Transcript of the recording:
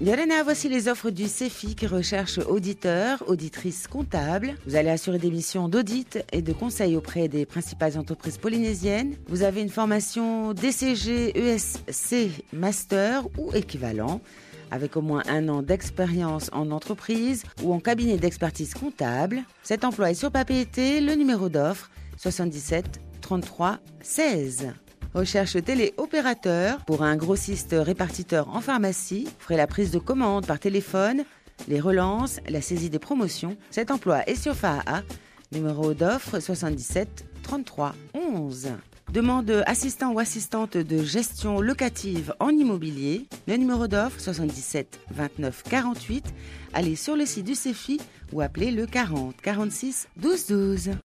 Yolena, voici les offres du CEFI qui recherche auditeurs, auditrices comptables. Vous allez assurer des missions d'audit et de conseil auprès des principales entreprises polynésiennes. Vous avez une formation DCG, ESC, Master ou équivalent avec au moins un an d'expérience en entreprise ou en cabinet d'expertise comptable. Cet emploi est sur papier le numéro d'offre 77 33 16. Recherche téléopérateur pour un grossiste répartiteur en pharmacie. Ferez la prise de commande par téléphone, les relances, la saisie des promotions. Cet emploi est sur FAA. Numéro d'offre 77 33 11. Demande assistant ou assistante de gestion locative en immobilier. Le numéro d'offre 77 29 48. Allez sur le site du CEFI ou appelez le 40 46 12 12.